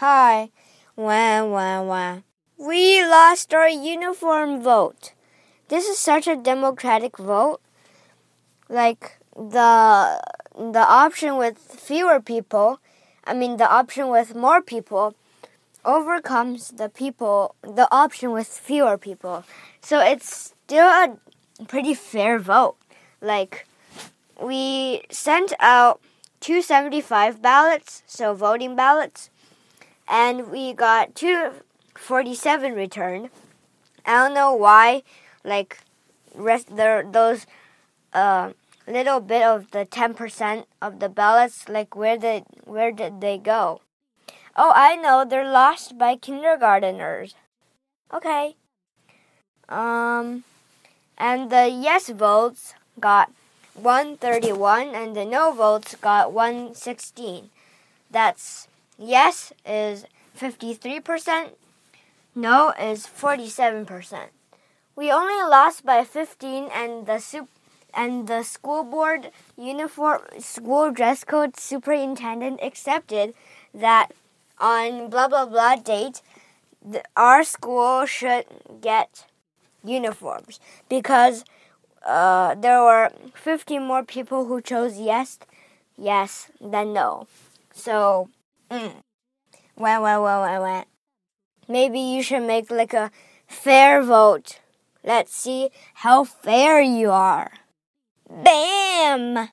Hi. Wah, wah, wah. We lost our uniform vote. This is such a democratic vote. Like the the option with fewer people, I mean the option with more people overcomes the people the option with fewer people. So it's still a pretty fair vote. Like we sent out 275 ballots, so voting ballots, and we got 247 returned. I don't know why, like, rest there those uh, little bit of the 10% of the ballots, like where did where did they go? Oh, I know, they're lost by kindergarteners. Okay. Um, and the yes votes got 131 and the no votes got 116. That's yes is 53%, no is 47%. We only lost by 15 and the sup- and the school board uniform school dress code superintendent accepted that on blah blah blah date our school should get uniforms because uh, there were 50 more people who chose yes, yes than no. So, mm, well, well, well, well, well. Maybe you should make like a fair vote. Let's see how fair you are. Bam!